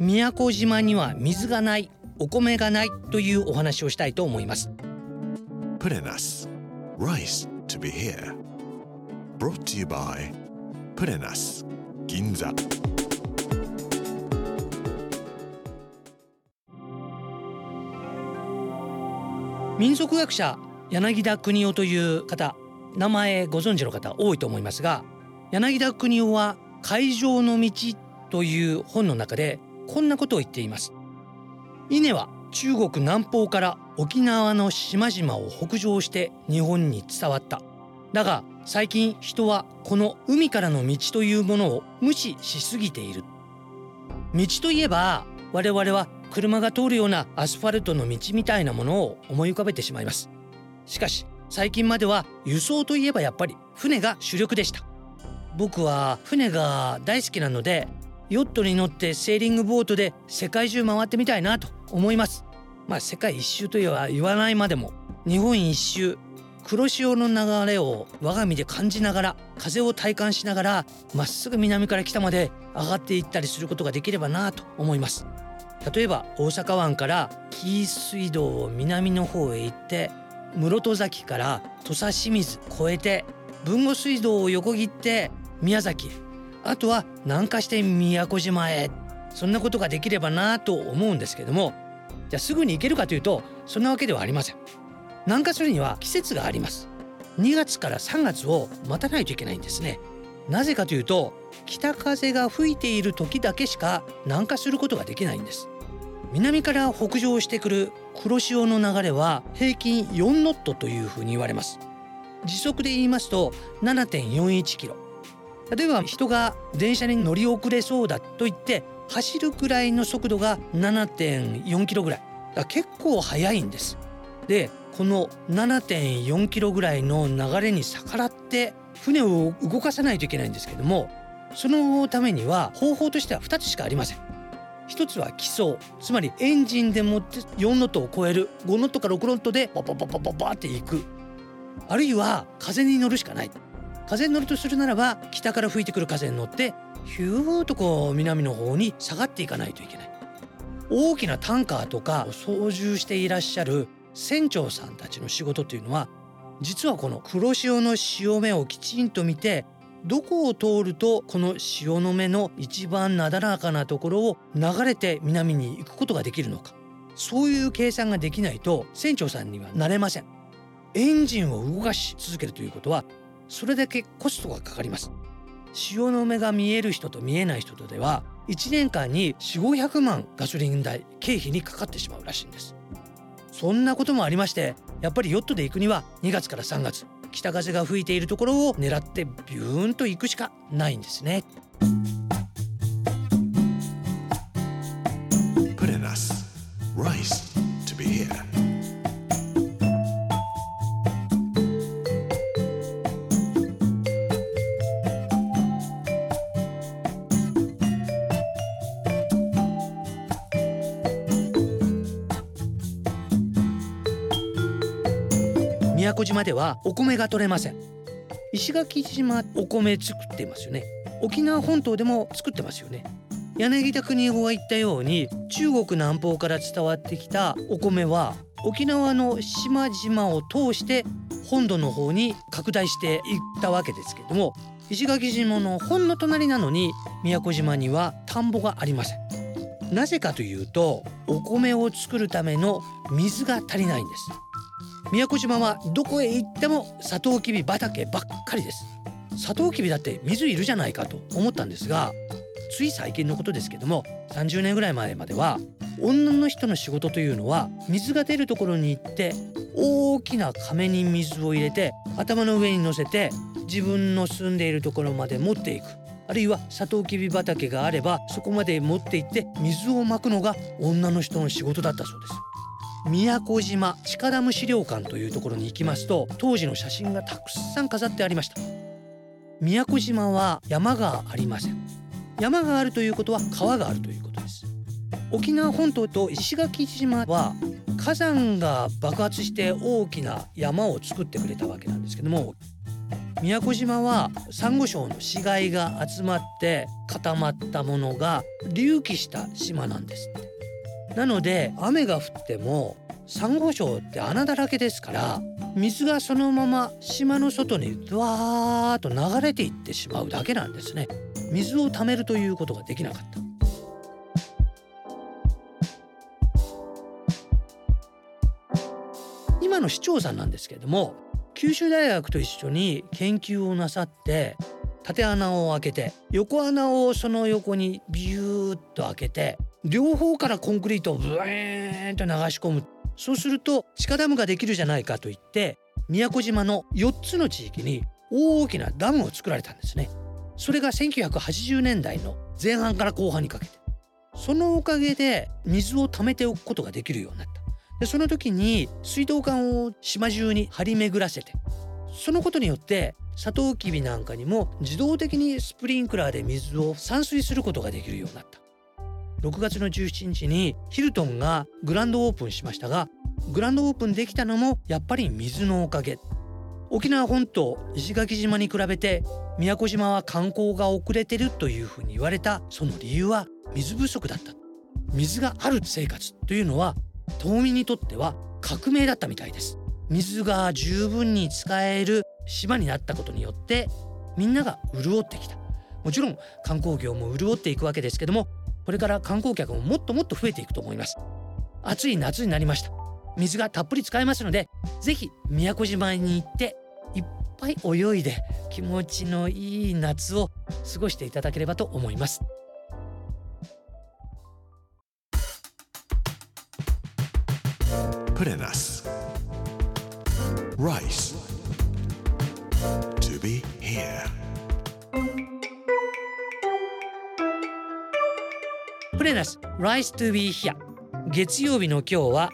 宮古島には水がないお米がないというお話をしたいと思います。プレナス Rice to be here. Brought to you by プレナス銀座民族学者柳田国夫という方名前ご存知の方多いと思いますが柳田国夫は「海上の道」という本の中でこんなことを言っています。稲は中国南方から沖縄の島々を北上して日本に伝わった。だが最近人はこの海からの道というものを無視しすぎている。道といえば我々は車が通るようなアスファルトの道みたいなものを思い浮かべてしまいますしかし最近までは輸送といえばやっぱり船が主力でした僕は船が大好きなのでヨットに乗ってセーリングボートで世界中回ってみたいなと思います。まあ世界一周とは言わないまでも日本一周黒潮の流れを我が身で感じながら風を体感しながらまっすぐ南から北まで上がっていったりすることができればなと思います。例えば大阪湾から紀伊水道を南の方へ行って室戸崎から土佐清水越えて豊後水道を横切って宮崎へあとは南下して宮古島へ。そんなことができればなと思うんですけども。じゃあすぐに行けるかというとそんなわけではありません。南下するには季節があります。2月から3月を待たないといけないんですね。なぜかというと北風が吹いている時だけしか南下することができないんです。南から北上してくる黒潮の流れは平均4ノットというふうに言われます。時速で言いますと7.41キロ。例えば人が電車に乗り遅れそうだと言って走るくらいの速度が7.4キロぐらい。だら結構速いんです。でこの7.4キロぐらいの流れに逆らって船を動かさないといけないんですけどもそのためには方法としては2つしかありません。一つは基礎つまりエンジンでもって4ノットを超える5ノットか6ノットでババババババっていく。あるいは風に乗るしかない。風に乗るとするならば北から吹いてくる風に乗ってヒューとこう南の方に下がっていかないといけない。大きなタンカーとか操縦していらっしゃる船長さんたちの仕事というのは実はこの黒潮の潮目をきちんと見てどこを通るとこの潮の目の一番なだらかなところを流れて南に行くことができるのか。そういう計算ができないと船長さんにはなれません。エンジンを動かし続けるということはそれだけコストがかかります。潮の目が見える人と見えない人とでは1年間に4500万ガソリン代経費にかかってしまうらしいんです。そんなこともありましてやっぱりヨットで行くには2月から3月北風が吹いているところを狙ってビューンと行くしかないんですね。宮古島ではお米が取れません。石垣島お米作っていますよね。沖縄本島でも作ってますよね。柳田国夫が言ったように中国南方から伝わってきたお米は沖縄の島々を通して本土の方に拡大していったわけですけれども石垣島のほんの隣なのに宮古島には田んぼがありません。なぜかというとお米を作るための水が足りないんです。宮古島はどこへ行ってもサトウキビ畑ばっかりです。サトウキビだって水いるじゃないかと思ったんですがつい最近のことですけども30年ぐらい前までは女の人の仕事というのは水が出るところに行って大きな亀に水を入れて頭の上に乗せて自分の住んでいるところまで持っていく。あるいはサトウキビ畑があればそこまで持って行って水をまくのが女の人の仕事だったそうです。宮古島地下ダム資料館というところに行きますと当時の写真がたくさん飾ってありました。宮古島は山がありません。山があるということは川があるということです。沖縄本島と石垣島は火山が爆発して大きな山を作ってくれたわけなんですけども宮古島はサンゴ礁の死骸が集まって固まったものが隆起した島なんですって。なので雨が降ってもサンゴ礁って穴だらけですから水がそのまま島の外にドワーッと流れていってしまうだけなんですね。水を貯めるということができなかった。今の市長さんなんですけれども九州大学と一緒に研究をなさって縦穴を開けて横穴をその横にビューッと開けて両方からコンクリートをブーンと流し込む。そうすると地下ダムができるじゃないかといって宮古島の4つの地域に大きなダムを作られたんですね。それが1980年代の前半から後半にかけて。そのおかげで水を貯めておくことができるようになった。でその時に水道管を島中に張り巡らせてそのことによってサトウキビなんかにも自動的にスプリンクラーで水を散水することができるようになった。6月の17日にヒルトンがグランドオープンしましたがグランドオープンできたのもやっぱり水のおかげ。沖縄本島石垣島に比べて宮古島は観光が遅れてるというふうに言われたその理由は水不足だった。水がある生活というのは島民にとっては革命だったみたいです。水が十分に使える島になったことによってみんなが潤ってきた。もちろん観光業も潤っていくわけですけどもこれから観光客ももっともっと増えていくと思います暑い夏になりました水がたっぷり使えますのでぜひ宮古島に行っていっぱい泳いで気持ちのいい夏を過ごしていただければと思います Purenas. Rice. To be here. プレナス Rise to be here 月曜日の今日は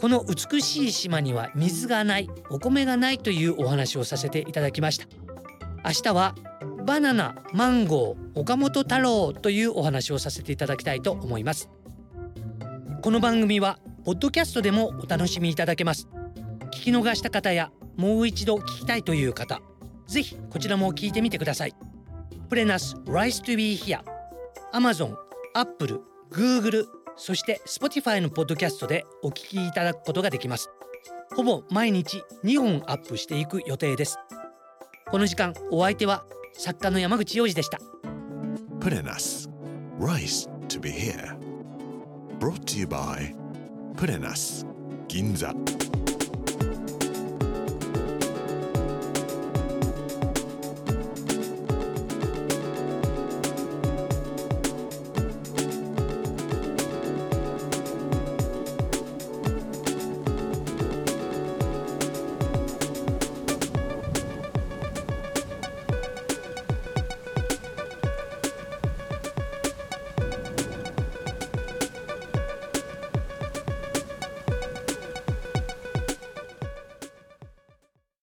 この美しい島には水がないお米がないというお話をさせていただきました。明日はバナナマンゴー岡本太郎というお話をさせていただきたいと思います。この番組はポッドキャストでもお楽しみいただけます。聞き逃した方やもう一度聞きたいという方ぜひこちらも聞いてみてください。プレナス Rise to be here Amazon、Apple、Google そして Spotify のポッドキャストでお聞きいただくことができますほぼ毎日2本アップしていく予定ですこの時間お相手は作家の山口洋二でした Purenas. Rice to be here. Brought to you by Purenas. Ginza.